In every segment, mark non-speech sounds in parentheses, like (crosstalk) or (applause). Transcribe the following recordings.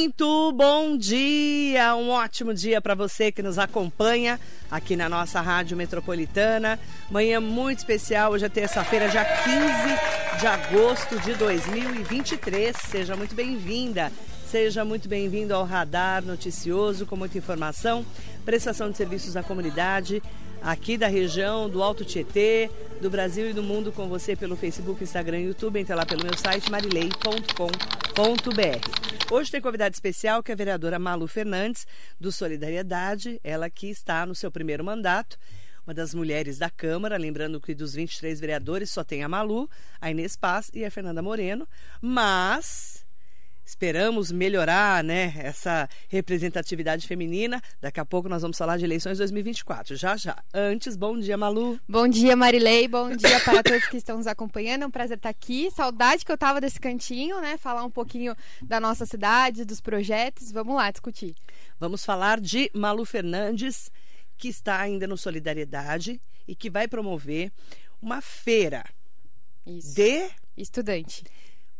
Muito bom dia, um ótimo dia para você que nos acompanha aqui na nossa Rádio Metropolitana. Manhã muito especial, hoje é terça-feira, dia 15 de agosto de 2023. Seja muito bem-vinda, seja muito bem-vindo ao Radar Noticioso com muita informação, prestação de serviços à comunidade aqui da região do Alto Tietê, do Brasil e do mundo com você pelo Facebook, Instagram e YouTube. Entra lá pelo meu site marilei.com.br. Hoje tem convidada especial que é a vereadora Malu Fernandes, do Solidariedade, ela que está no seu primeiro mandato uma das mulheres da Câmara, lembrando que dos 23 vereadores só tem a Malu, a Inês Paz e a Fernanda Moreno, mas Esperamos melhorar né, essa representatividade feminina. Daqui a pouco nós vamos falar de eleições 2024. Já, já. Antes, bom dia, Malu. Bom dia, Marilei. Bom dia para todos que estão nos acompanhando. É um prazer estar aqui. Saudade que eu estava desse cantinho, né? Falar um pouquinho da nossa cidade, dos projetos. Vamos lá discutir. Vamos falar de Malu Fernandes, que está ainda no Solidariedade e que vai promover uma feira Isso. de Estudante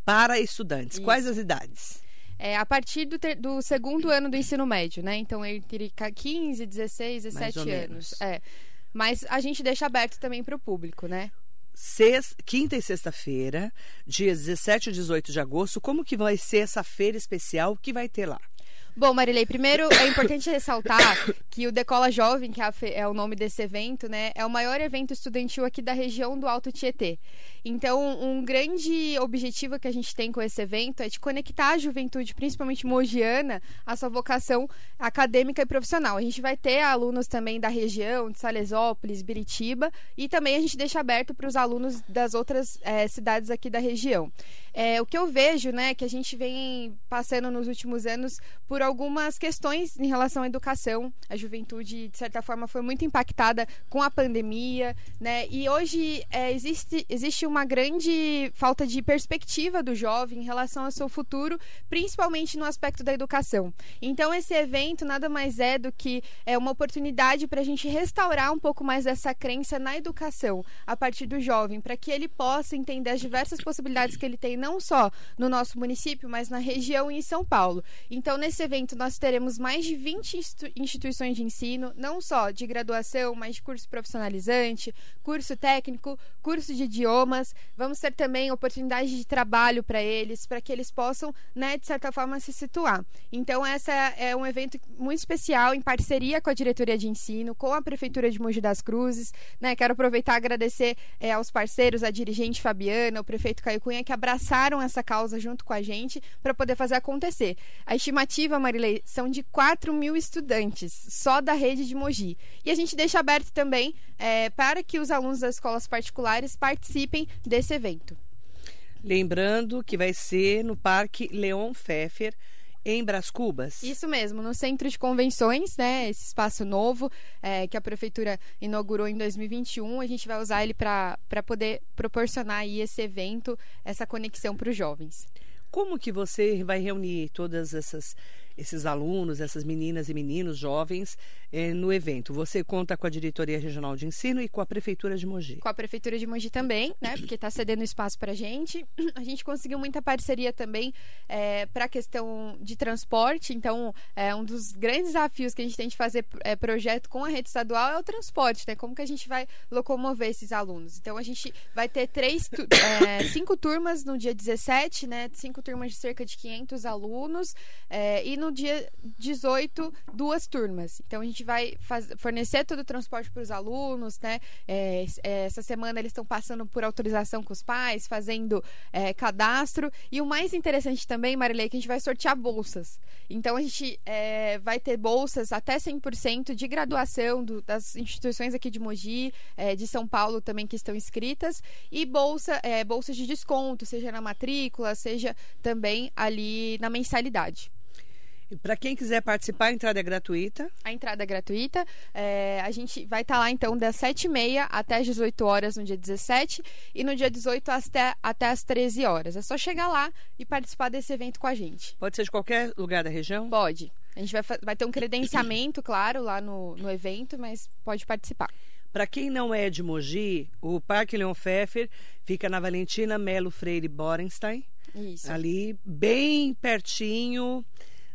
para estudantes. Isso. Quais as idades? É, a partir do, ter, do, segundo ano do ensino médio, né? Então, entre 15, 16, 17 anos. Menos. É. Mas a gente deixa aberto também para o público, né? Sexta, quinta e sexta-feira, dias 17 e 18 de agosto, como que vai ser essa feira especial que vai ter lá? Bom, Marilei, primeiro é importante ressaltar que o Decola Jovem, que é, é, o nome desse evento, né, é o maior evento estudantil aqui da região do Alto Tietê. Então, um grande objetivo que a gente tem com esse evento é de conectar a juventude, principalmente mogiana, à sua vocação acadêmica e profissional. A gente vai ter alunos também da região, de Salesópolis, Biritiba, e também a gente deixa aberto para os alunos das outras é, cidades aqui da região. É, o que eu vejo, né, que a gente vem passando nos últimos anos por algumas questões em relação à educação. A juventude, de certa forma, foi muito impactada com a pandemia, né? E hoje é, existe, existe uma grande falta de perspectiva do jovem em relação ao seu futuro, principalmente no aspecto da educação. Então, esse evento nada mais é do que é uma oportunidade para a gente restaurar um pouco mais dessa crença na educação a partir do jovem, para que ele possa entender as diversas possibilidades que ele tem, não só no nosso município, mas na região e em São Paulo. Então, nesse evento, nós teremos mais de 20 instituições de ensino, não só de graduação, mas de curso profissionalizante, curso técnico, curso de idiomas. Vamos ter também oportunidade de trabalho para eles, para que eles possam, né, de certa forma, se situar. Então, essa é um evento muito especial, em parceria com a diretoria de ensino, com a Prefeitura de Mogi das Cruzes. Né? Quero aproveitar e agradecer é, aos parceiros, a dirigente Fabiana, o prefeito Caio Cunha, que abraçaram essa causa junto com a gente para poder fazer acontecer. A estimativa, Marilei, são de 4 mil estudantes, só da rede de Mogi. E a gente deixa aberto também é, para que os alunos das escolas particulares participem desse evento. Lembrando que vai ser no Parque Leon Pfeffer, em Bras Cubas? Isso mesmo, no Centro de Convenções, né? Esse espaço novo é, que a Prefeitura inaugurou em 2021. A gente vai usar ele para poder proporcionar aí esse evento, essa conexão para os jovens. Como que você vai reunir todas essas esses alunos, essas meninas e meninos jovens eh, no evento. Você conta com a Diretoria Regional de Ensino e com a Prefeitura de Mogi. Com a Prefeitura de Mogi também, né? Porque está cedendo espaço para a gente. (clears throat) A gente conseguiu muita parceria também é, para a questão de transporte. Então, é, um dos grandes desafios que a gente tem de fazer é, projeto com a rede estadual é o transporte, né? Como que a gente vai locomover esses alunos. Então, a gente vai ter três, é, (coughs) cinco turmas no dia 17, né? Cinco turmas de cerca de 500 alunos. É, e no dia 18, duas turmas. Então a gente vai faz, fornecer todo o transporte para os alunos, né? É, é, essa semana eles estão passando por autorização com os pais, fazendo é, cadastro. E o mais interessante também, Marilei, é que a gente vai sortear bolsas. Então a gente é, vai ter bolsas até 100% de graduação do, das instituições aqui de Mogi, é, de São Paulo também que estão inscritas, e bolsa, bolsas de desconto, seja na matrícula, seja também ali na mensalidade. Para quem quiser participar, a entrada é gratuita. A entrada é gratuita. É, a gente vai estar tá lá, então, das 7h30 até as 18 horas no dia 17 e no dia 18 até, até as 13 horas. É só chegar lá e participar desse evento com a gente. Pode ser de qualquer lugar da região? Pode. A gente vai, vai ter um credenciamento, claro, lá no, no evento, mas pode participar. Para quem não é de Mogi, o Parque Leon Pfeffer fica na Valentina Melo Freire Borenstein. Isso. Ali, bem pertinho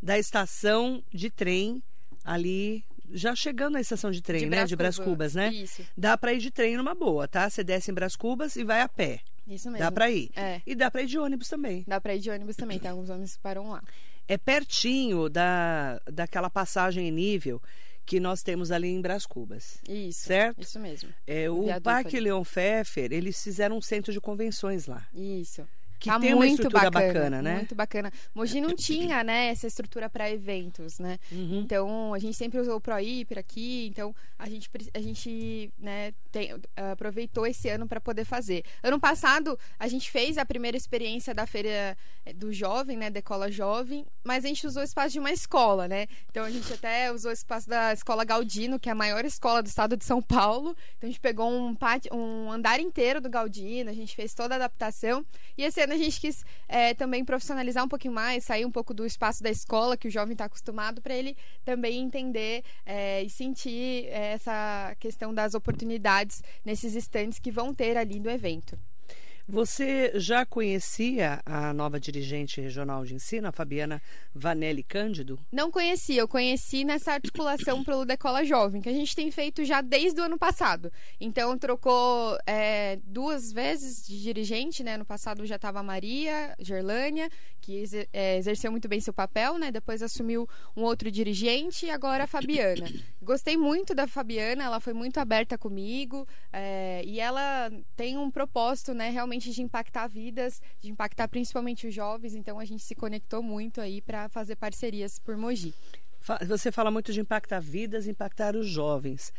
da estação de trem ali já chegando na estação de trem, De né? De Brás Brás Cubas, né? Isso. Dá para ir de trem numa boa, tá? Você desce em Brás Cubas e vai a pé. Isso mesmo. Dá para ir. É. E dá para ir de ônibus também. Dá pra ir de ônibus também, tem alguns ônibus que param lá. É pertinho da, daquela passagem em nível que nós temos ali em Brás Cubas. Isso. Certo? Isso mesmo. É, o Viaduto Parque ali. Leon Pfeffer, eles fizeram um centro de convenções lá. Isso. Que tá tem uma muito estrutura bacana, bacana, né? Muito bacana. Mogi não tinha, né, essa estrutura para eventos, né? Uhum. Então, a gente sempre usou o ProHiper aqui, então a gente, a gente né, tem- aproveitou esse ano para poder fazer. Ano passado, a gente fez a primeira experiência da feira eh, do jovem, né, Decola Jovem, mas a gente usou o espaço de uma escola, né? Então, a gente até usou o espaço da Escola Galdino, que é a maior escola do estado de São Paulo. Então, a gente pegou um, pátio, um andar inteiro do Galdino, a gente fez toda a adaptação. E esse ano a gente quis eh, também profissionalizar um pouquinho mais, sair um pouco do espaço da escola que o jovem está acostumado, para ele também entender eh, e sentir eh, essa questão das oportunidades nesses estantes que vão ter ali no evento. Você já conhecia a nova dirigente regional de ensino, a Fabiana Vanelli Cândido? Não conhecia, eu conheci nessa articulação pelo Decola Jovem, que a gente tem feito já desde o ano passado. Então, trocou é, duas vezes de dirigente, né? No passado já estava a Maria Gerlânia, que é, exerceu muito bem seu papel, né? Depois assumiu um outro dirigente e agora a Fabiana. Gostei muito da Fabiana, ela foi muito aberta comigo é, e ela tem um propósito, né? Realmente de impactar vidas, de impactar principalmente os jovens. Então, a gente se conectou muito aí para fazer parcerias por Mogi. Você fala muito de impactar vidas, impactar os jovens.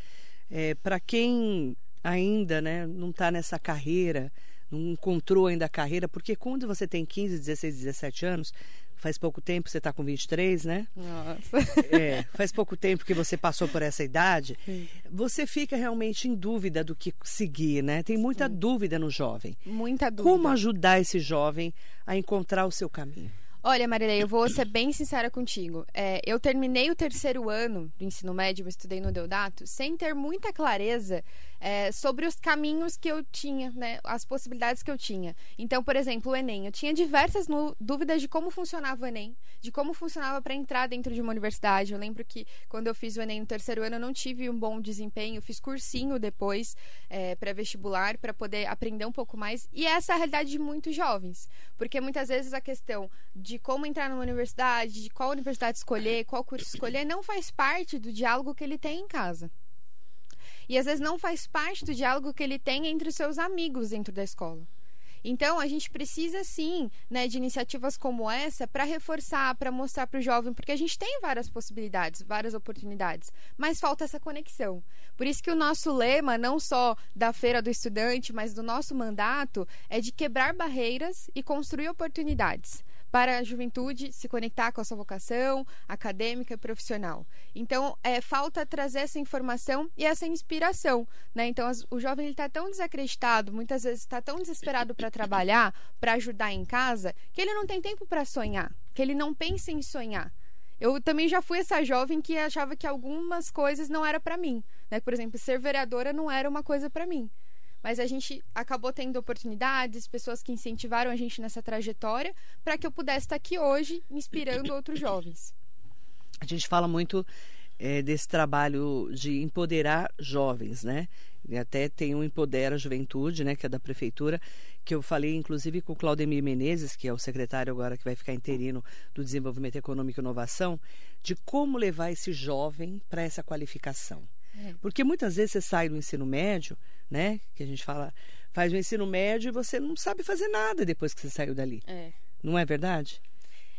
Para quem ainda né, não está nessa carreira, não encontrou ainda a carreira, porque quando você tem 15, 16, 17 anos, faz pouco tempo, você está com 23, né? Nossa. É, faz pouco tempo que você passou por essa idade, (laughs) Sim. você fica realmente em dúvida do que seguir, né? Tem muita dúvida no jovem. Muita dúvida. Como ajudar esse jovem a encontrar o seu caminho? Olha, Marilei, eu vou ser bem sincera contigo. É, eu terminei o terceiro ano do ensino médio, eu estudei no Deodato, sem ter muita clareza é, sobre os caminhos que eu tinha, né, as possibilidades que eu tinha. Então, por exemplo, o Enem. Eu tinha diversas dúvidas de como funcionava o Enem, de como funcionava para entrar dentro de uma universidade. Eu lembro que quando eu fiz o Enem no terceiro ano, eu não tive um bom desempenho, fiz cursinho depois, é, pré-vestibular, para poder aprender um pouco mais. E essa é a realidade de muitos jovens. Porque muitas vezes a questão de como entrar numa universidade, de qual universidade escolher, qual curso escolher, não faz parte do diálogo que ele tem em casa. E às vezes não faz parte do diálogo que ele tem entre os seus amigos dentro da escola. Então, a gente precisa sim né, de iniciativas como essa para reforçar, para mostrar para o jovem, porque a gente tem várias possibilidades, várias oportunidades, mas falta essa conexão. Por isso que o nosso lema, não só da Feira do Estudante, mas do nosso mandato, é de quebrar barreiras e construir oportunidades para a juventude se conectar com a sua vocação acadêmica e profissional. Então, é, falta trazer essa informação e essa inspiração. Né? Então, as- o jovem está tão desacreditado, muitas vezes está tão desesperado para trabalhar, para ajudar em casa, que ele não tem tempo para sonhar, que ele não pensa em sonhar. Eu também já fui essa jovem que achava que algumas coisas não era para mim. Né? Por exemplo, ser vereadora não era uma coisa para mim mas a gente acabou tendo oportunidades, pessoas que incentivaram a gente nessa trajetória para que eu pudesse estar aqui hoje inspirando (coughs) outros jovens. A gente fala muito eh, desse trabalho de empoderar jovens, né? E até tem um Empodera Juventude, né, que é da prefeitura, que eu falei inclusive com o Claudemir Menezes, que é o secretário agora que vai ficar interino do Desenvolvimento Econômico e Inovação, de como levar esse jovem para essa qualificação. É. Porque muitas vezes você sai do ensino médio, né, que a gente fala, faz o ensino médio e você não sabe fazer nada depois que você saiu dali. É. Não é verdade?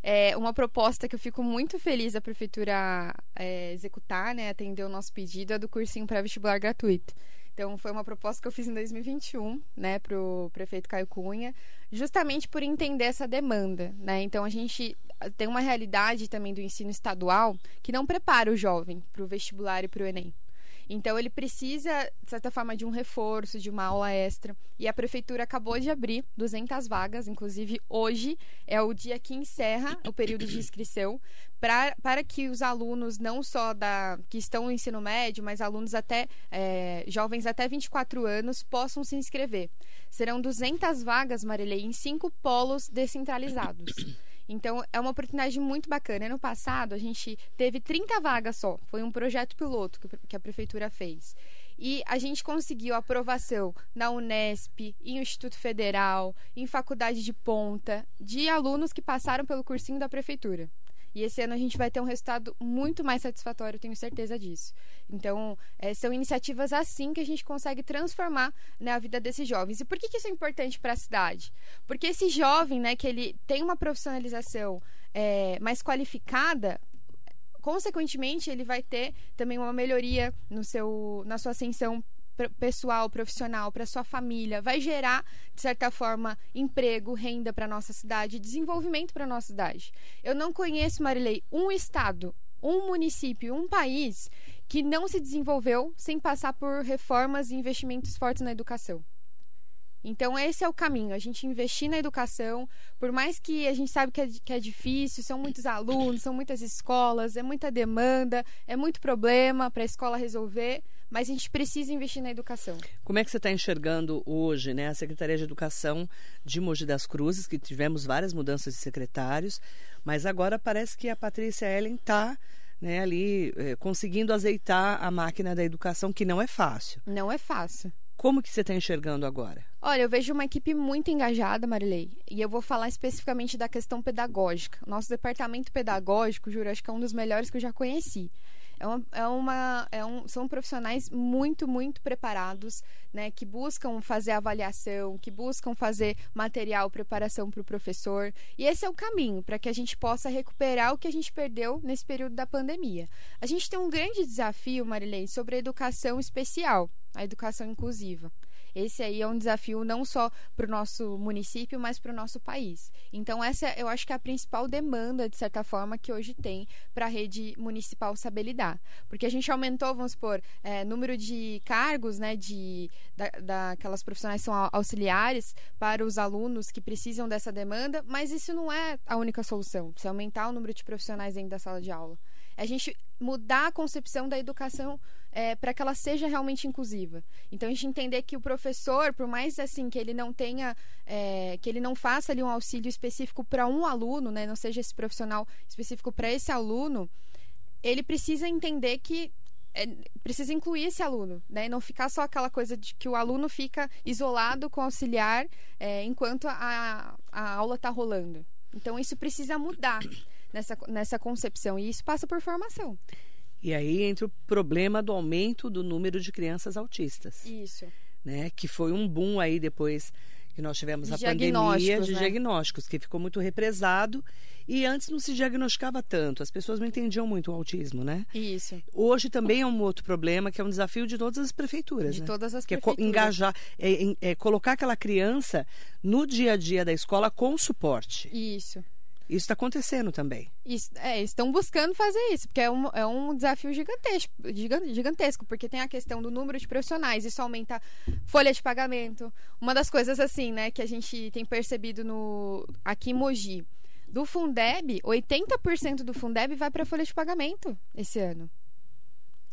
É uma proposta que eu fico muito feliz da prefeitura é, executar, né, atender o nosso pedido, é do cursinho pré-vestibular gratuito. Então, foi uma proposta que eu fiz em 2021, né, para o prefeito Caio Cunha, justamente por entender essa demanda, né? Então, a gente tem uma realidade também do ensino estadual que não prepara o jovem para o vestibular e para o Enem. Então, ele precisa, de certa forma, de um reforço, de uma aula extra. E a prefeitura acabou de abrir 200 vagas, inclusive hoje é o dia que encerra o período de inscrição, pra, para que os alunos, não só da que estão no ensino médio, mas alunos até é, jovens até 24 anos, possam se inscrever. Serão 200 vagas, Marilei, em cinco polos descentralizados. Então, é uma oportunidade muito bacana. Ano passado, a gente teve 30 vagas só. Foi um projeto piloto que a prefeitura fez. E a gente conseguiu aprovação na Unesp, em Instituto Federal, em faculdade de ponta, de alunos que passaram pelo cursinho da prefeitura. E esse ano a gente vai ter um resultado muito mais satisfatório, tenho certeza disso. Então, é, são iniciativas assim que a gente consegue transformar né, a vida desses jovens. E por que, que isso é importante para a cidade? Porque esse jovem, né, que ele tem uma profissionalização é, mais qualificada, consequentemente, ele vai ter também uma melhoria no seu, na sua ascensão pessoal, profissional, para sua família, vai gerar, de certa forma, emprego, renda para nossa cidade, desenvolvimento para nossa cidade. Eu não conheço, Marilei, um estado, um município, um país que não se desenvolveu sem passar por reformas e investimentos fortes na educação. Então, esse é o caminho, a gente investir na educação, por mais que a gente sabe que é, que é difícil, são muitos alunos, são muitas escolas, é muita demanda, é muito problema para a escola resolver, mas a gente precisa investir na educação. Como é que você está enxergando hoje né, a Secretaria de Educação de Mogi das Cruzes, que tivemos várias mudanças de secretários, mas agora parece que a Patrícia Ellen está né, ali eh, conseguindo azeitar a máquina da educação, que não é fácil. Não é fácil. Como que você está enxergando agora? Olha, eu vejo uma equipe muito engajada, Marilei, e eu vou falar especificamente da questão pedagógica. Nosso departamento pedagógico, juro, acho que é um dos melhores que eu já conheci. É uma, é uma é um, são profissionais muito, muito preparados, né, que buscam fazer avaliação, que buscam fazer material, preparação para o professor. E esse é o caminho para que a gente possa recuperar o que a gente perdeu nesse período da pandemia. A gente tem um grande desafio, Marilei, sobre a educação especial, a educação inclusiva. Esse aí é um desafio não só para o nosso município, mas para o nosso país. Então, essa eu acho que é a principal demanda, de certa forma, que hoje tem para a rede municipal saber lidar. Porque a gente aumentou, vamos supor, é, número de cargos, né, de, da, daquelas profissionais que são auxiliares para os alunos que precisam dessa demanda, mas isso não é a única solução. Se aumentar o número de profissionais dentro da sala de aula. A gente mudar a concepção da educação é, para que ela seja realmente inclusiva. Então a gente entender que o professor, por mais assim que ele não tenha, é, que ele não faça ali um auxílio específico para um aluno, né, não seja esse profissional específico para esse aluno, ele precisa entender que é, precisa incluir esse aluno, né? Não ficar só aquela coisa de que o aluno fica isolado com o auxiliar é, enquanto a, a aula está rolando. Então isso precisa mudar nessa, nessa concepção. E isso passa por formação. E aí entra o problema do aumento do número de crianças autistas. Isso. Né? Que foi um boom aí depois que nós tivemos de a pandemia de né? diagnósticos, que ficou muito represado e antes não se diagnosticava tanto, as pessoas não entendiam muito o autismo, né? Isso. Hoje também é um outro problema, que é um desafio de todas as prefeituras, de né? todas as que prefeituras. é engajar, é, é colocar aquela criança no dia a dia da escola com suporte. Isso. Isso está acontecendo também. Isso, é, estão buscando fazer isso, porque é um, é um desafio gigantesco, gigantesco, porque tem a questão do número de profissionais, isso aumenta folha de pagamento. Uma das coisas, assim, né, que a gente tem percebido no aqui em Mogi, do Fundeb, 80% do Fundeb vai para folha de pagamento esse ano.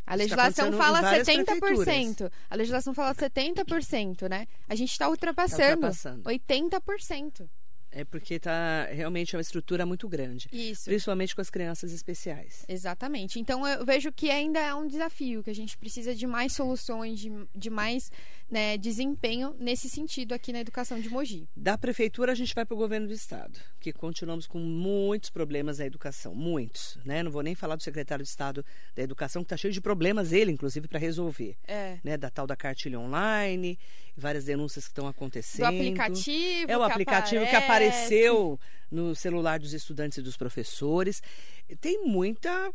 A legislação fala 70%. A legislação fala 70%, né? A gente está ultrapassando, tá ultrapassando 80%. É porque tá realmente é uma estrutura muito grande. Isso. Principalmente com as crianças especiais. Exatamente. Então eu vejo que ainda é um desafio, que a gente precisa de mais soluções, de, de mais né, desempenho nesse sentido aqui na educação de Mogi. Da prefeitura a gente vai para o governo do estado, que continuamos com muitos problemas na educação, muitos, né? Não vou nem falar do secretário de estado da educação que está cheio de problemas ele, inclusive, para resolver, é. né? Da tal da cartilha online, várias denúncias que estão acontecendo. Do aplicativo. É o que aplicativo aparece. que apareceu no celular dos estudantes e dos professores. Tem muita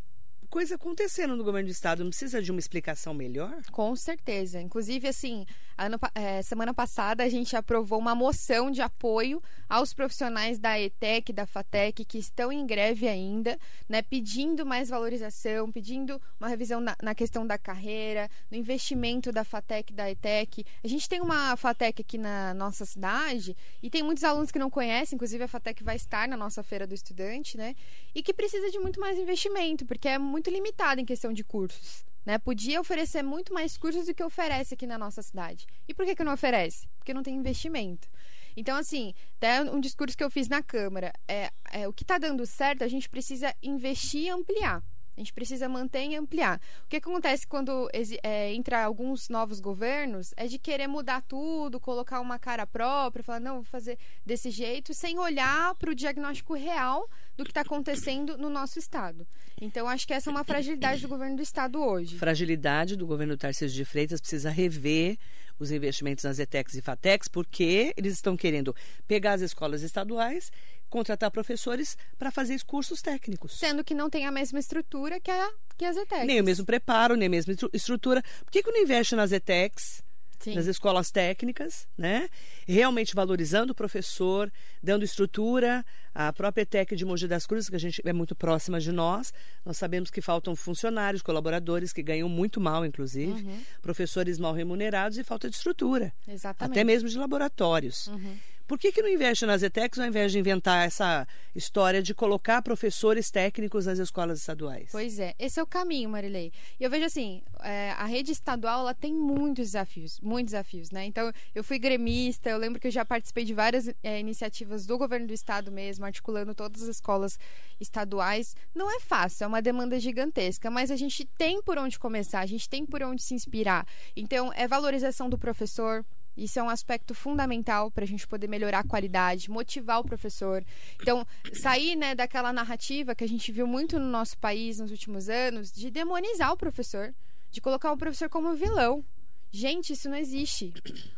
coisa acontecendo no governo do estado. Não precisa de uma explicação melhor? Com certeza. Inclusive, assim, ano, é, semana passada a gente aprovou uma moção de apoio aos profissionais da ETEC, da FATEC, que estão em greve ainda, né, pedindo mais valorização, pedindo uma revisão na, na questão da carreira, no investimento da FATEC, da ETEC. A gente tem uma FATEC aqui na nossa cidade e tem muitos alunos que não conhecem, inclusive a FATEC vai estar na nossa Feira do Estudante, né, e que precisa de muito mais investimento, porque é muito limitado em questão de cursos. Né? Podia oferecer muito mais cursos do que oferece aqui na nossa cidade. E por que, que não oferece? Porque não tem investimento. Então, assim, até um discurso que eu fiz na Câmara, é, é, o que está dando certo, a gente precisa investir e ampliar. A gente precisa manter e ampliar. O que acontece quando é, entra alguns novos governos é de querer mudar tudo, colocar uma cara própria, falar, não, vou fazer desse jeito, sem olhar para o diagnóstico real do que está acontecendo no nosso estado. Então, acho que essa é uma fragilidade do governo do estado hoje. Fragilidade do governo Tarcísio de Freitas precisa rever os investimentos nas ETECs e FATECs, porque eles estão querendo pegar as escolas estaduais contratar professores para fazer cursos técnicos. Sendo que não tem a mesma estrutura que, a, que as ETECs. Nem o mesmo preparo, nem a mesma estrutura. Por que, que não investe nas ETECs? Sim. nas escolas técnicas, né? Realmente valorizando o professor, dando estrutura. A própria ETEC de Mogi das Cruzes, que a gente é muito próxima de nós, nós sabemos que faltam funcionários, colaboradores que ganham muito mal, inclusive, uhum. professores mal remunerados e falta de estrutura. Exatamente. Até mesmo de laboratórios. Uhum. Por que, que não investe nas ETECs ao invés de inventar essa história de colocar professores técnicos nas escolas estaduais? Pois é, esse é o caminho, Marilei. E eu vejo assim, é, a rede estadual ela tem muitos desafios, muitos desafios, né? Então, eu fui gremista, eu lembro que eu já participei de várias é, iniciativas do governo do estado mesmo, articulando todas as escolas estaduais. Não é fácil, é uma demanda gigantesca, mas a gente tem por onde começar, a gente tem por onde se inspirar. Então, é valorização do professor, isso é um aspecto fundamental para a gente poder melhorar a qualidade, motivar o professor. Então, sair né, daquela narrativa que a gente viu muito no nosso país nos últimos anos, de demonizar o professor, de colocar o professor como vilão. Gente, isso não existe.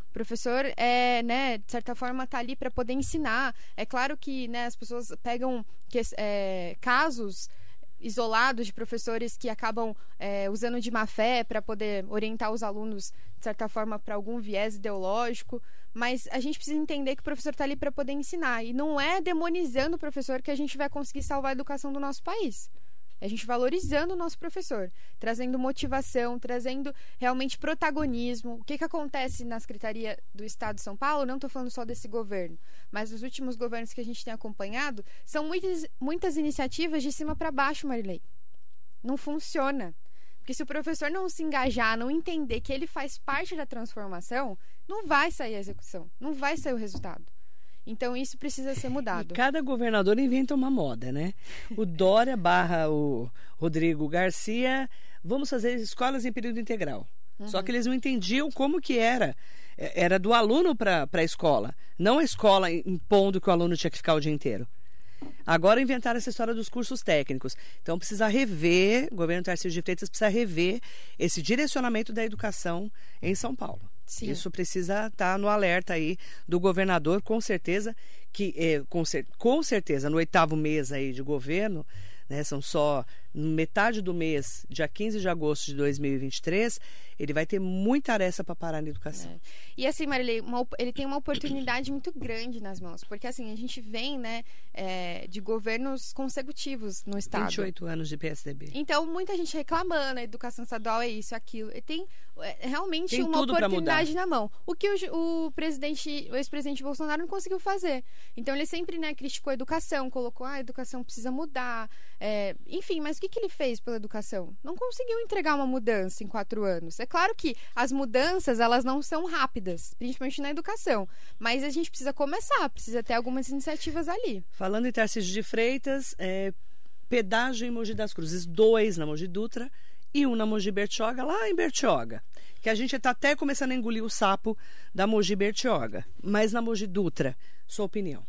O professor é, né, de certa forma, está ali para poder ensinar. É claro que né, as pessoas pegam que, é, casos isolados de professores que acabam é, usando de má fé para poder orientar os alunos, de certa forma, para algum viés ideológico. Mas a gente precisa entender que o professor está ali para poder ensinar. E não é demonizando o professor que a gente vai conseguir salvar a educação do nosso país. A gente valorizando o nosso professor, trazendo motivação, trazendo realmente protagonismo. O que, que acontece na Secretaria do Estado de São Paulo? Não estou falando só desse governo, mas dos últimos governos que a gente tem acompanhado, são muitas, muitas iniciativas de cima para baixo, Marilei. Não funciona. Porque se o professor não se engajar, não entender que ele faz parte da transformação, não vai sair a execução, não vai sair o resultado. Então isso precisa ser mudado. E cada governador inventa uma moda, né? O Dória barra o Rodrigo Garcia, vamos fazer escolas em período integral. Uhum. Só que eles não entendiam como que era. É, era do aluno para a escola, não a escola impondo que o aluno tinha que ficar o dia inteiro. Agora inventaram essa história dos cursos técnicos. Então precisa rever, o governo Tarcísio de Freitas precisa rever esse direcionamento da educação em São Paulo. Sim. Isso precisa estar tá no alerta aí do governador, com certeza, que é, com, com certeza no oitavo mês aí de governo, né, são só metade do mês, dia 15 de agosto de 2023, ele vai ter muita areia para parar na educação. É. E assim, Marilei, uma, ele tem uma oportunidade muito grande nas mãos, porque assim, a gente vem, né, é, de governos consecutivos no Estado. 28 anos de PSDB. Então, muita gente reclamando, a educação estadual é isso, é aquilo. Ele tem é, realmente tem uma oportunidade na mão. O que o, o presidente, o ex-presidente Bolsonaro não conseguiu fazer. Então, ele sempre, né, criticou a educação, colocou, ah, a educação precisa mudar, é, enfim, mas o que, que ele fez pela educação? Não conseguiu entregar uma mudança em quatro anos. É claro que as mudanças, elas não são rápidas, principalmente na educação. Mas a gente precisa começar, precisa ter algumas iniciativas ali. Falando em Tarcísio de Freitas, é, pedágio em Mogi das Cruzes, dois na Mogi Dutra e um na Mogi Bertioga, lá em Bertioga. Que a gente está até começando a engolir o sapo da Mogi Bertioga. Mas na Mogi Dutra, sua opinião?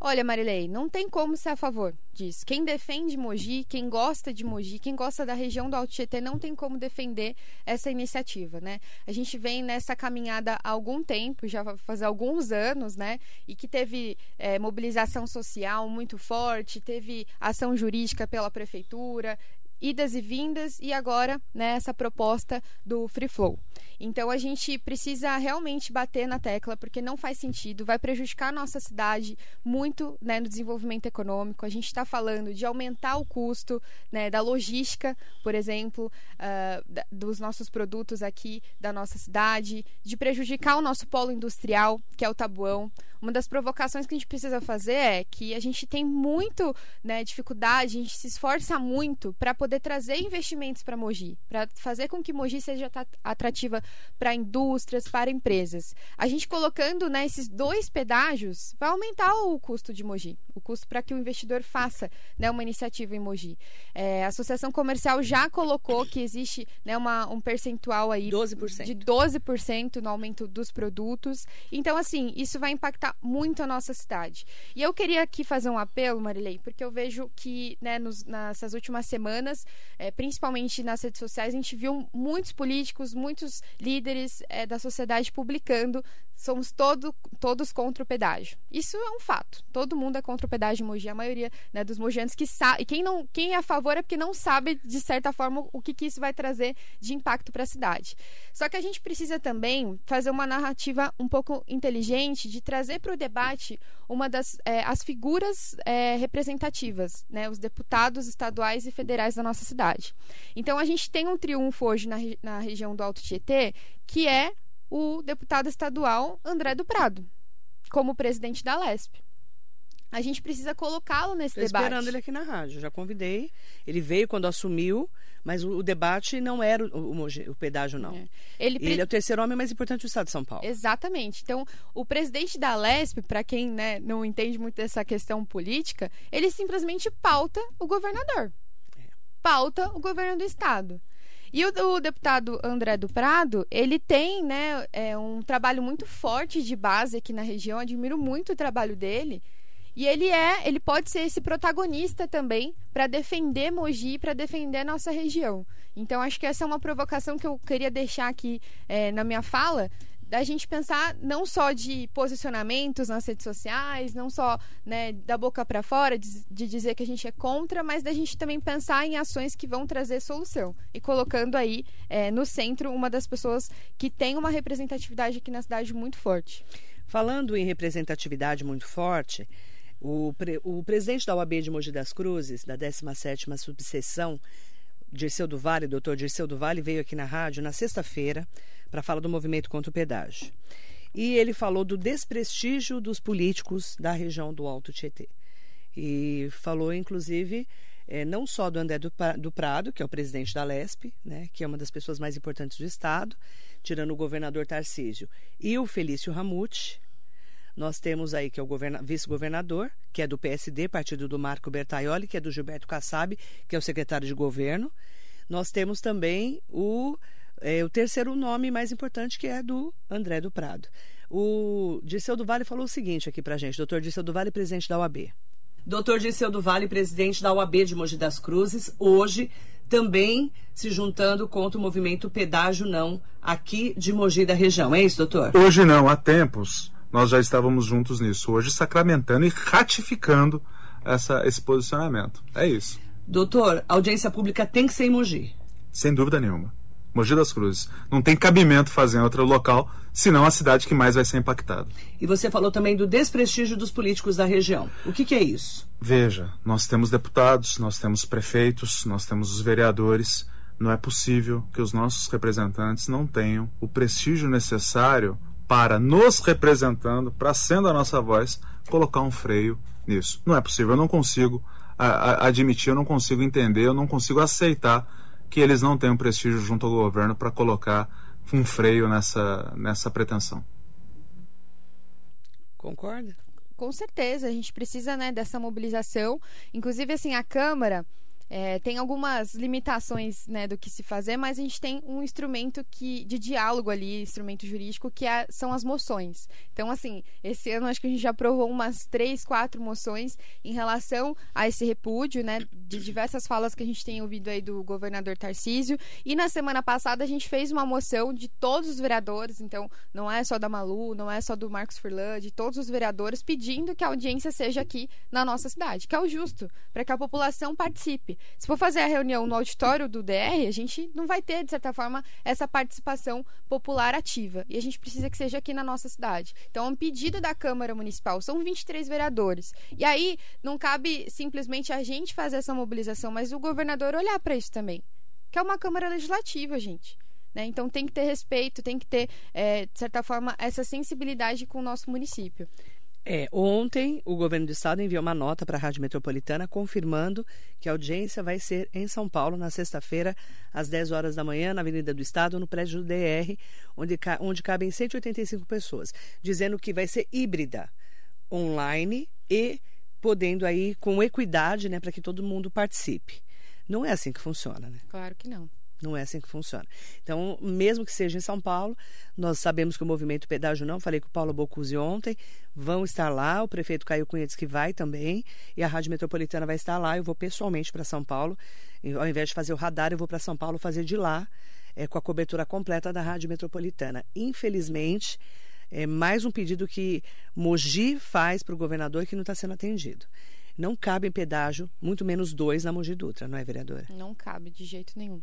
Olha, Marilei, não tem como ser a favor disso. Quem defende Mogi, quem gosta de Mogi, quem gosta da região do Alto Tietê, não tem como defender essa iniciativa, né? A gente vem nessa caminhada há algum tempo, já fazer alguns anos, né? E que teve é, mobilização social muito forte, teve ação jurídica pela prefeitura, idas e vindas e agora né, essa proposta do Free Flow. Então a gente precisa realmente bater na tecla porque não faz sentido, vai prejudicar a nossa cidade muito né, no desenvolvimento econômico. A gente está falando de aumentar o custo né, da logística, por exemplo, uh, dos nossos produtos aqui da nossa cidade, de prejudicar o nosso polo industrial, que é o Tabuão. uma das provocações que a gente precisa fazer é que a gente tem muito né, dificuldade, a gente se esforça muito para poder trazer investimentos para Mogi, para fazer com que Mogi seja atrativa para indústrias, para empresas. A gente colocando né, esses dois pedágios vai aumentar o custo de Mogi, o custo para que o investidor faça né, uma iniciativa em Mogi. É, a Associação Comercial já colocou que existe né, uma, um percentual aí 12%. de 12% no aumento dos produtos. Então, assim, isso vai impactar muito a nossa cidade. E eu queria aqui fazer um apelo, Marilei, porque eu vejo que né, nos, nessas últimas semanas, é, principalmente nas redes sociais, a gente viu muitos políticos, muitos líderes é, da sociedade publicando somos todo, todos contra o pedágio. Isso é um fato. Todo mundo é contra o pedágio em Mogi. A maioria né, dos mogianos que sabe. E quem, não, quem é a favor é porque não sabe, de certa forma, o que, que isso vai trazer de impacto para a cidade. Só que a gente precisa também fazer uma narrativa um pouco inteligente de trazer para o debate uma das é, as figuras é, representativas, né, os deputados estaduais e federais da nossa cidade. Então a gente tem um triunfo hoje na, na região do Alto Tietê, que é o deputado estadual André do Prado, como presidente da LESP. A gente precisa colocá-lo nesse Tô debate. esperando ele aqui na rádio, já convidei. Ele veio quando assumiu, mas o, o debate não era o, o, o pedágio, não. É. Ele, ele, é o terceiro homem mais importante do estado de São Paulo. Exatamente. Então, o presidente da LESP, para quem né, não entende muito dessa questão política, ele simplesmente pauta o governador. É. Pauta o governo do estado. E o, o, deputado André do Prado, ele tem né, é, um trabalho muito forte de base aqui na região, admiro muito o trabalho dele. E ele é, ele pode ser esse protagonista também para defender Mogi, para defender a nossa região. Então acho que essa é uma provocação que eu queria deixar aqui é, na minha fala, da gente pensar não só de posicionamentos nas redes sociais, não só né, da boca para fora, de, de, dizer que a gente é contra, mas da gente também pensar em ações que vão trazer solução. E colocando aí é, no centro uma das pessoas que tem uma representatividade aqui na cidade muito forte. Falando em representatividade muito forte, o, pre, o presidente da OAB de Mogi das Cruzes, da 17ª subseção, Dirceu do Vale, doutor Dirceu do Vale, veio aqui na rádio na sexta-feira para falar do movimento contra o pedágio. E ele falou do desprestígio dos políticos da região do Alto Tietê. E falou, inclusive, é, não só do André do, do, Prado, que é o presidente da LESP, né, que é uma das pessoas mais importantes do Estado, tirando o governador Tarcísio, e o Felício Ramute. Nós temos aí que é o vice-governador, que é do PSD, partido do Marco Bertaioli, que é do Gilberto Kassab, que é o secretário de governo. Nós temos também o é, o terceiro nome mais importante, que é do André do Prado. O Dirceu do Vale falou o seguinte aqui pra gente, doutor Dirceu do Vale, presidente da UAB. Doutor Dirceu do Vale, presidente da UAB de Mogi das Cruzes, hoje também se juntando contra o movimento Pedágio Não, aqui de Mogi da região. É isso, doutor? Hoje não, há tempos nós já estávamos juntos nisso. Hoje sacramentando e ratificando essa, esse posicionamento. É isso. Doutor, a audiência pública tem que ser em Mogi. Sem dúvida nenhuma. Mogi das Cruzes. Não tem cabimento fazer em outro local, senão a cidade que mais vai ser impactada. E você falou também do desprestígio dos políticos da região. O que, que é isso? Veja, nós temos deputados, nós temos prefeitos, nós temos os vereadores. Não é possível que os nossos representantes não tenham o prestígio necessário para nos representando, para sendo a nossa voz, colocar um freio nisso. Não é possível, eu não consigo a, a, admitir, eu não consigo entender, eu não consigo aceitar que eles não tenham prestígio junto ao governo para colocar um freio nessa, nessa pretensão. Concorda? Com certeza, a gente precisa né, dessa mobilização. Inclusive, assim, a Câmara é, tem algumas limitações né, do que se fazer, mas a gente tem um instrumento que, de diálogo ali, instrumento jurídico, que é, são as moções. Então, assim, esse ano acho que a gente já aprovou umas três, quatro moções em relação a esse repúdio, né, de diversas falas que a gente tem ouvido aí do governador Tarcísio. E na semana passada a gente fez uma moção de todos os vereadores, então não é só da Malu, não é só do Marcos Furlan, de todos os vereadores, pedindo que a audiência seja aqui na nossa cidade, que é o justo, para que a população participe. Se for fazer a reunião no auditório do DR, a gente não vai ter, de certa forma, essa participação popular ativa. E a gente precisa que seja aqui na nossa cidade. Então, é um pedido da Câmara Municipal. São 23 vereadores. E aí, não cabe simplesmente a gente fazer essa mobilização, mas o governador olhar para isso também. Que é uma Câmara Legislativa, gente. Né? Então, tem que ter respeito, tem que ter, é, de certa forma, essa sensibilidade com o nosso município. É, ontem o governo do estado enviou uma nota para a Rádio Metropolitana confirmando que a audiência vai ser em São Paulo na sexta-feira, às 10 horas da manhã, na Avenida do Estado, no prédio do DR, onde, onde cabem 185 pessoas, dizendo que vai ser híbrida, online e podendo aí com equidade, né, para que todo mundo participe. Não é assim que funciona, né? Claro que não. Não é assim que funciona. Então, mesmo que seja em São Paulo, nós sabemos que o movimento pedágio não, falei com o Paulo Bocuse ontem, vão estar lá, o prefeito Caio Cunha disse que vai também, e a Rádio Metropolitana vai estar lá, eu vou pessoalmente para São Paulo, ao invés de fazer o radar, eu vou para São Paulo fazer de lá, é, com a cobertura completa da Rádio Metropolitana. Infelizmente, é mais um pedido que Mogi faz para o governador que não está sendo atendido. Não cabe em pedágio, muito menos dois na Mogi Dutra, não é, vereadora? Não cabe, de jeito nenhum.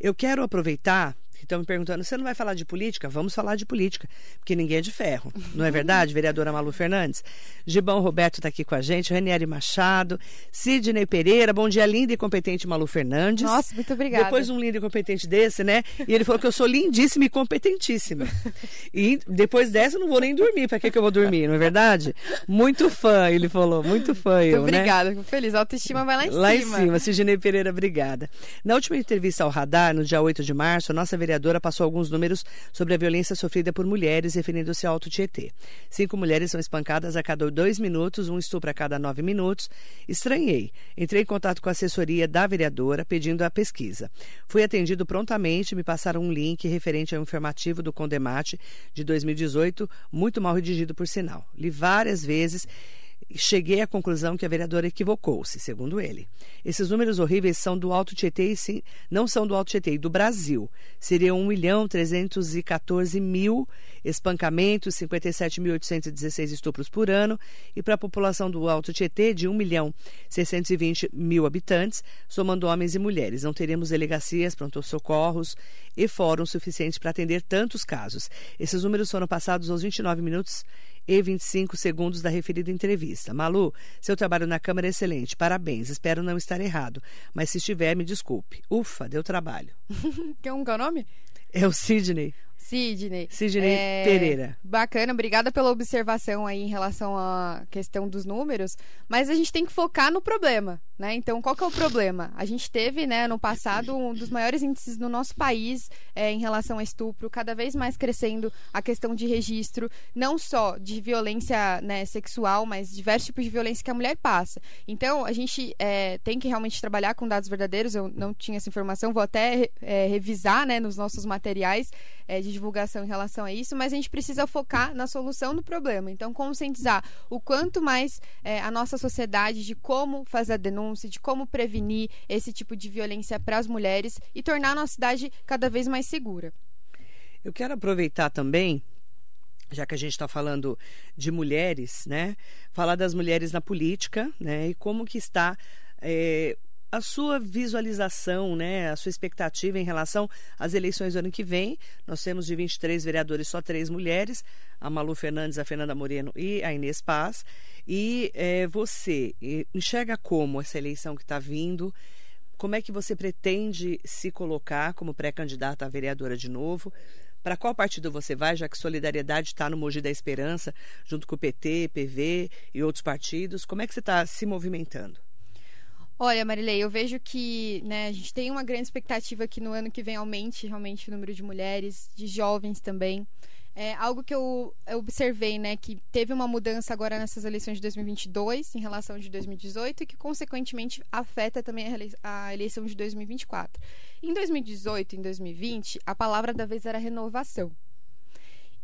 Eu quero aproveitar estão me perguntando: você não vai falar de política? Vamos falar de política, porque ninguém é de ferro, não é verdade, vereadora Malu Fernandes? Gibão Roberto está aqui com a gente, Ranieri Machado, Sidney Pereira, bom dia, linda e competente Malu Fernandes. Nossa, muito obrigada. Depois um lindo e competente desse, né? E ele falou que eu sou lindíssima e competentíssima. E depois dessa eu não vou nem dormir, para que, que eu vou dormir, não é verdade? Muito fã, ele falou, muito fã muito eu, obrigada, né? fico feliz, a autoestima vai lá em lá cima. Lá em cima, Sidney Pereira, obrigada. Na última entrevista ao Radar, no dia 8 de março, a nossa vereadora passou alguns números sobre a violência sofrida por mulheres, referindo-se ao Alto Tietê. Cinco mulheres são espancadas a cada dois minutos, um estupro a cada nove minutos. Estranhei. Entrei em contato com a assessoria da vereadora pedindo a pesquisa. Fui atendido prontamente, me passaram um link referente ao informativo do Condemate de 2018, muito mal redigido por sinal. Li várias vezes cheguei à conclusão que a vereadora equivocou-se, segundo ele. Esses números horríveis são do Alto Tietê e sim, não são do Alto Tietê, do Brasil. Seriam 1 milhão 314 mil espancamentos, 57.816 estupros por ano, e para a população do Alto Tietê, de 1 milhão 620 mil habitantes, somando homens e mulheres. Não teremos delegacias, pronto-socorros e fóruns suficientes para atender tantos casos. Esses números foram passados aos 29 minutos e 25 segundos da referida entrevista. Malu, seu trabalho na Câmara é excelente. Parabéns. Espero não estar errado. Mas se estiver, me desculpe. Ufa, deu trabalho. (laughs) Quer um que é o nome? É o Sidney. Sidney. Sidney é... Pereira. Bacana, obrigada pela observação aí em relação à questão dos números, mas a gente tem que focar no problema, né? Então, qual que é o problema? A gente teve, né, no passado, um dos maiores índices no nosso país é, em relação a estupro, cada vez mais crescendo a questão de registro, não só de violência né, sexual, mas diversos tipos de violência que a mulher passa. Então, a gente é, tem que realmente trabalhar com dados verdadeiros, eu não tinha essa informação, vou até é, revisar, né, nos nossos materiais é, de divulgação em relação a isso, mas a gente precisa focar na solução do problema. Então, conscientizar o quanto mais é, a nossa sociedade de como fazer a denúncia, de como prevenir esse tipo de violência para as mulheres e tornar a nossa cidade cada vez mais segura. Eu quero aproveitar também já que a gente está falando de mulheres, né? Falar das mulheres na política, né? E como que está é, a sua visualização, né, a sua expectativa em relação às eleições do ano que vem. Nós temos de 23 vereadores só três mulheres, a Malu Fernandes, a Fernanda Moreno e a Inês Paz. E é, você enxerga como essa eleição que está vindo? Como é que você pretende se colocar como pré-candidata a vereadora de novo? Para qual partido você vai, já que Solidariedade está no Mogi da Esperança, junto com o PT, PV e outros partidos? Como é que você está se movimentando? Olha, Marilei, eu vejo que né, a gente tem uma grande expectativa que no ano que vem aumente realmente o número de mulheres, de jovens também. É algo que eu, eu observei, né, que teve uma mudança agora nessas eleições de 2022 em relação de 2018 e que consequentemente afeta também a eleição de 2024. Em 2018 e em 2020, a palavra da vez era renovação.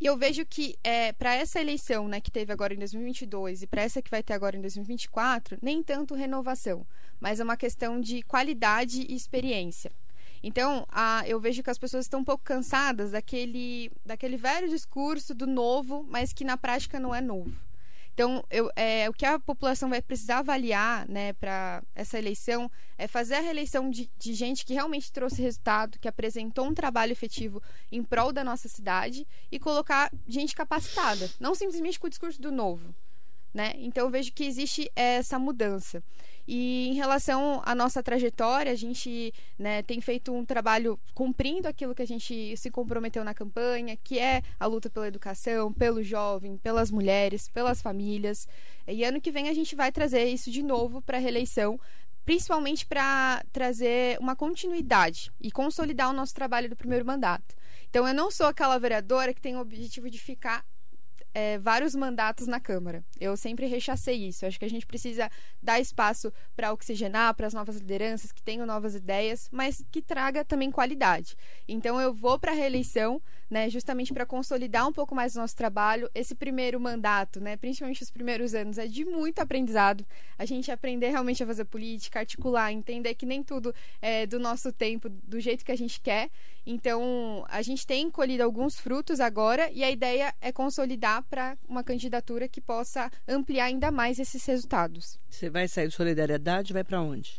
E eu vejo que é, para essa eleição né, que teve agora em 2022 e para essa que vai ter agora em 2024, nem tanto renovação, mas é uma questão de qualidade e experiência. Então, a, eu vejo que as pessoas estão um pouco cansadas daquele, daquele velho discurso do novo, mas que na prática não é novo. Então, eu, é, o que a população vai precisar avaliar né, para essa eleição é fazer a reeleição de, de, gente que realmente trouxe resultado, que apresentou um trabalho efetivo em prol da nossa cidade e colocar gente capacitada, não simplesmente com o discurso do novo. né? Então eu vejo que existe essa mudança. E em relação à nossa trajetória, a gente né, tem feito um trabalho cumprindo aquilo que a gente se comprometeu na campanha, que é a luta pela educação, pelo jovem, pelas mulheres, pelas famílias. E ano que vem a gente vai trazer isso de novo para a reeleição, principalmente para trazer uma continuidade e consolidar o nosso trabalho do primeiro mandato. Então, eu não sou aquela vereadora que tem o objetivo de ficar é, vários mandatos na Câmara. Eu sempre rechacei isso. Eu acho que a gente precisa dar espaço para oxigenar, para as novas lideranças que tenham novas ideias, mas que traga também qualidade. Então eu vou para a reeleição, né, justamente para consolidar um pouco mais o nosso trabalho. Esse primeiro mandato, né, principalmente os primeiros anos, é de muito aprendizado. A gente aprender realmente a fazer política, articular, entender que nem tudo é do nosso tempo, do jeito que a gente quer. Então, a gente tem colhido alguns frutos agora e a ideia é consolidar para uma candidatura que possa ampliar ainda mais esses resultados. Você vai sair de solidariedade, vai para onde?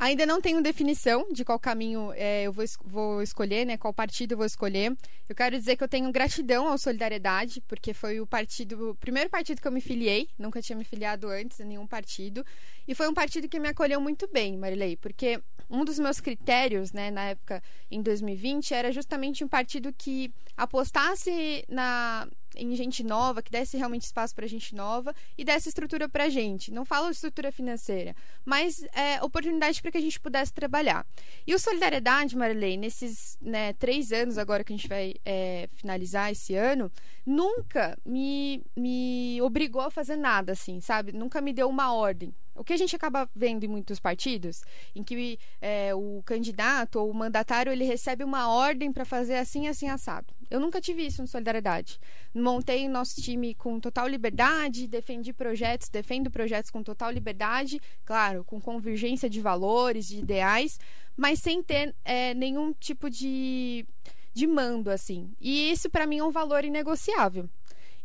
Ainda não tenho definição de qual caminho é, eu vou, vou, escolher, né? Qual partido eu vou escolher. Eu quero dizer que eu tenho gratidão ao Solidariedade, porque foi o partido, o primeiro partido que eu me filiei. Nunca tinha me filiado antes a nenhum partido. E foi um partido que me acolheu muito bem, Marilei, porque um dos meus critérios, né, na época, em 2020, era justamente um partido que apostasse na, em gente nova, que desse realmente espaço para gente nova e desse estrutura para gente. Não falo estrutura financeira, mas é, oportunidade para que a gente pudesse trabalhar. E o Solidariedade, Marilei, nesses né, três anos agora que a gente vai é, finalizar esse ano, nunca me, me obrigou a fazer nada, assim, sabe? Nunca me deu uma ordem. O que a gente acaba vendo em muitos partidos, em que é, o candidato ou o mandatário ele recebe uma ordem para fazer assim, assim, assado. Eu nunca tive isso no Solidariedade. Montei nosso time com total liberdade, defendi projetos, defendo projetos com total liberdade, claro, com convergência de valores, de ideais, mas sem ter é, nenhum tipo de, de mando, assim. E isso, para mim, é um valor inegociável.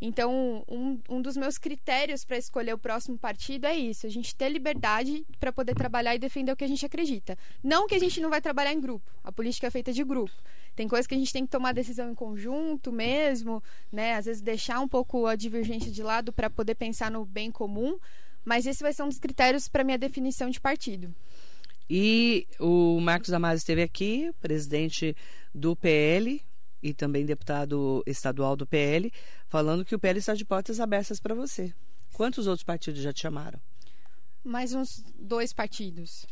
Então, um, um dos meus critérios para escolher o próximo partido é isso: a gente ter liberdade para poder trabalhar e defender o que a gente acredita. Não que a gente não vai trabalhar em grupo, a política é feita de grupo. Tem coisas que a gente tem que tomar decisão em conjunto mesmo, né? Às vezes deixar um pouco a divergência de lado para poder pensar no bem comum, mas esse vai ser um dos critérios para minha definição de partido. E o Marcos Damasio esteve aqui, presidente do PL, e também deputado estadual do PL, falando que o PL está de portas abertas para você. Quantos outros partidos já te chamaram? Mais uns dois partidos.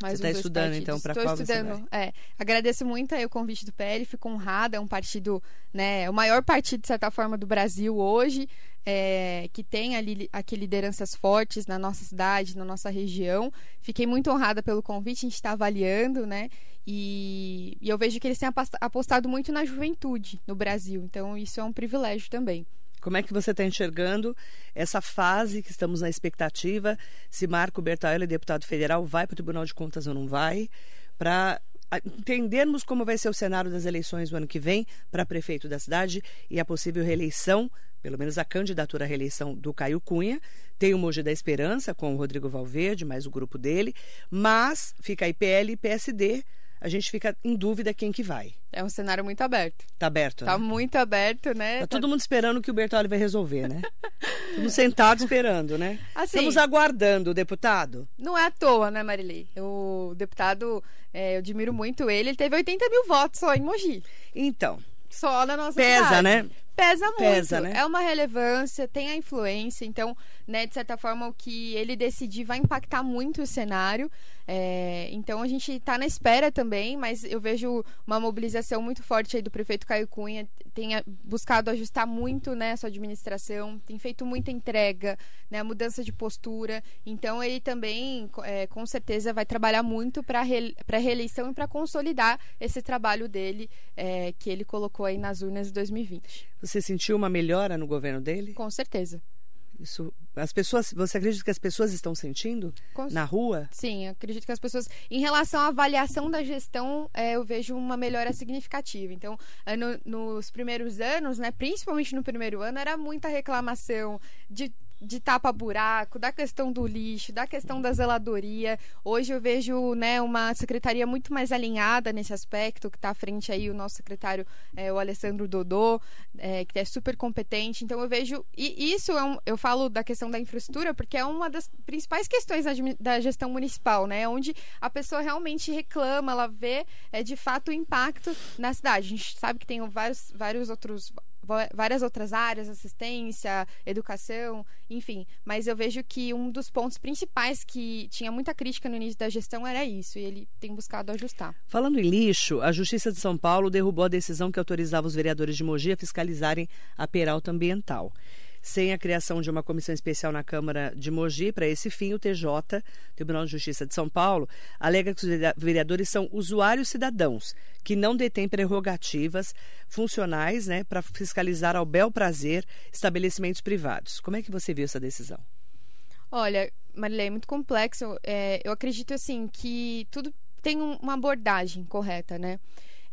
Mais você está estudando, partidos. então, para qual estudando? É, agradeço muito aí o convite do PL, fico honrada, é um partido, né, é o maior partido, de certa forma, do Brasil hoje, é, que tem ali aqui lideranças fortes na nossa cidade, na nossa região. Fiquei muito honrada pelo convite, a gente está avaliando, né, e, e eu vejo que eles têm apostado muito na juventude no Brasil, então isso é um privilégio também. Como é que você está enxergando essa fase que estamos na expectativa? Se Marco Bertaelli, deputado federal, vai para o Tribunal de Contas ou não vai? Para entendermos como vai ser o cenário das eleições do ano que vem para prefeito da cidade e a possível reeleição, pelo menos a candidatura à reeleição do Caio Cunha. Tem o Mogi da Esperança com o Rodrigo Valverde, mais o grupo dele, mas fica aí PL e PSD a gente fica em dúvida quem que vai. É um cenário muito aberto. Tá aberto, Tá né? muito aberto, né? Tá, tá todo mundo esperando que o Bertoli vai resolver, né? (laughs) Estamos sentados esperando, né? Assim, Estamos aguardando o deputado. Não é à toa, né, Marilei? O deputado, é, eu admiro muito ele, ele teve 80 mil votos só em Mogi. Então. Só na nossa Pesa, cidade. né? Pesa muito. Pesa, né? É uma relevância, tem a influência. Então, né, de certa forma, o que ele decidir vai impactar muito o cenário. É, então a gente está na espera também, mas eu vejo uma mobilização muito forte aí do prefeito Caio Cunha, tem buscado ajustar muito né, a sua administração, tem feito muita entrega, né, mudança de postura. Então ele também, é, com certeza, vai trabalhar muito para a reeleição e para consolidar esse trabalho dele é, que ele colocou aí nas urnas de 2020. Você sentiu uma melhora no governo dele? Com certeza. Isso, as pessoas, você acredita que as pessoas estão sentindo Com, na rua? Sim, acredito que as pessoas, em relação à avaliação da gestão, é, eu vejo uma melhora significativa. Então, é, no, nos primeiros anos, né, principalmente no primeiro ano, era muita reclamação de de tapa-buraco, da questão do lixo, da questão da zeladoria. Hoje eu vejo né, uma secretaria muito mais alinhada nesse aspecto, que está à frente aí o nosso secretário, é, o Alessandro Dodô, é, que é super competente. Então eu vejo. E isso é um, eu falo da questão da infraestrutura, porque é uma das principais questões da gestão municipal, né? Onde a pessoa realmente reclama, ela vê é, de fato o impacto na cidade. A gente sabe que tem vários, vários outros várias outras áreas, assistência, educação, enfim. Mas eu vejo que um dos pontos principais que tinha muita crítica no início da gestão era isso, e ele tem buscado ajustar. Falando em lixo, a Justiça de São Paulo derrubou a decisão que autorizava os vereadores de Mogi a fiscalizarem a peralta ambiental. Sem a criação de uma comissão especial na Câmara de Mogi para esse fim, o TJ, Tribunal de Justiça de São Paulo, alega que os vereadores são usuários cidadãos que não detêm prerrogativas funcionais né, para fiscalizar ao bel prazer estabelecimentos privados. Como é que você viu essa decisão? Olha, Marilei, é muito complexo. É, eu acredito assim que tudo tem uma abordagem correta, né?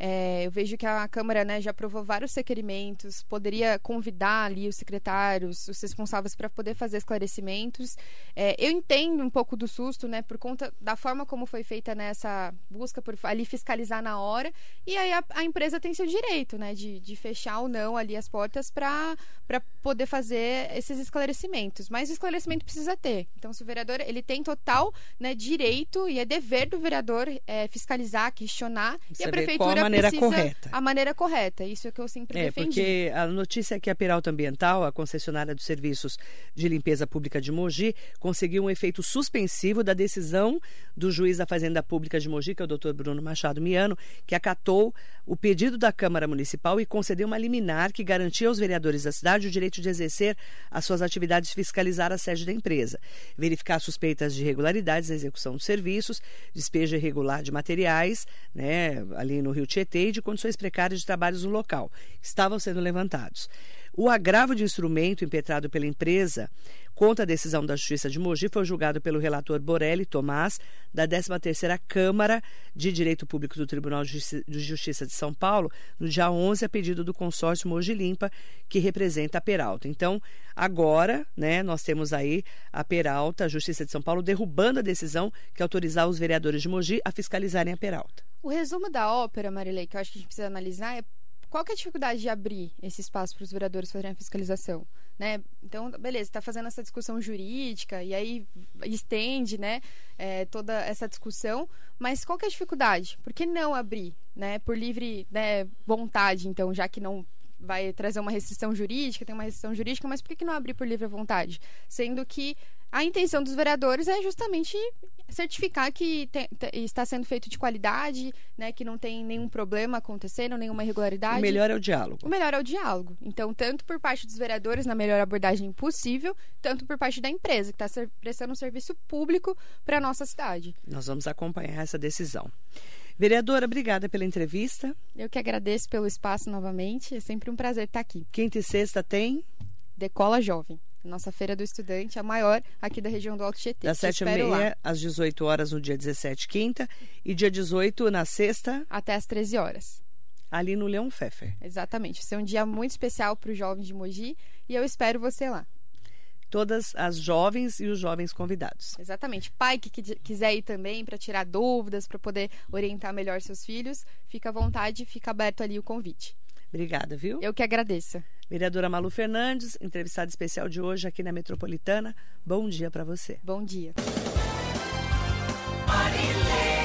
É, eu vejo que a Câmara né, já aprovou vários requerimentos, poderia convidar ali os secretários, os responsáveis para poder fazer esclarecimentos. É, eu entendo um pouco do susto, né, por conta da forma como foi feita nessa busca por ali fiscalizar na hora, e aí a, a empresa tem seu direito, né, de, de fechar ou não ali as portas para poder fazer esses esclarecimentos. Mas o esclarecimento precisa ter. Então, se o vereador ele tem total né, direito e é dever do vereador é, fiscalizar, questionar, Você e a prefeitura maneira correta. A maneira correta, isso é que eu sempre é, defendi. Porque a notícia é que a Peralta Ambiental, a concessionária dos serviços de limpeza pública de Mogi, conseguiu um efeito suspensivo da decisão do juiz da Fazenda Pública de Mogi, que é o doutor Bruno Machado Miano, que acatou o pedido da Câmara Municipal e concedeu uma liminar que garantia aos vereadores da cidade o direito de exercer as suas atividades de fiscalizar a sede da empresa, verificar suspeitas de irregularidades na execução dos serviços, despejo irregular de materiais, né, ali no Rio Tietê, E de condições precárias de trabalhos no local, estavam sendo levantados. O agravo de instrumento impetrado pela empresa contra a decisão da Justiça de Mogi foi julgado pelo relator Borelli Tomás, da 13ª Câmara de Direito Público do Tribunal de Justiça de São Paulo, no dia 11, a pedido do consórcio Mogi Limpa, que representa a Peralta. Então, agora, né, nós temos aí a Peralta, a Justiça de São Paulo, derrubando a decisão que autorizava os vereadores de Mogi a fiscalizarem a Peralta. O resumo da ópera, Marilei, que eu acho que a gente precisa analisar é qual é a dificuldade de abrir esse espaço para os vereadores fazerem a fiscalização? Né? Então, beleza, está fazendo essa discussão jurídica e aí estende né, é, toda essa discussão, mas qual é a dificuldade? Por que não abrir? Né, por livre né, vontade, então, já que não vai trazer uma restrição jurídica, tem uma restrição jurídica, mas por que não abrir por livre vontade? Sendo que a intenção dos vereadores é justamente certificar que te, te, está sendo feito de qualidade, né, que não tem nenhum problema acontecendo, nenhuma irregularidade. O melhor é o diálogo. O melhor é o diálogo. Então, tanto por parte dos vereadores, na melhor abordagem possível, tanto por parte da empresa, que está prestando um serviço público para a nossa cidade. Nós vamos acompanhar essa decisão. Vereadora, obrigada pela entrevista. Eu que agradeço pelo espaço novamente. É sempre um prazer estar aqui. Quinta e sexta tem? Decola Jovem. Nossa Feira do Estudante, a maior aqui da região do Alto Tietê. Das 7h30 às 18 horas no dia 17, quinta, e dia 18 na sexta. Até às 13 horas. Ali no Leão Pfeffer. Exatamente. Vai ser um dia muito especial para os jovens de Mogi e eu espero você lá todas as jovens e os jovens convidados. Exatamente. Pai que quiser ir também para tirar dúvidas, para poder orientar melhor seus filhos, fica à vontade, fica aberto ali o convite. Obrigada, viu? Eu que agradeço. Vereadora Malu Fernandes, entrevistada especial de hoje aqui na Metropolitana. Bom dia para você. Bom dia. Marilê.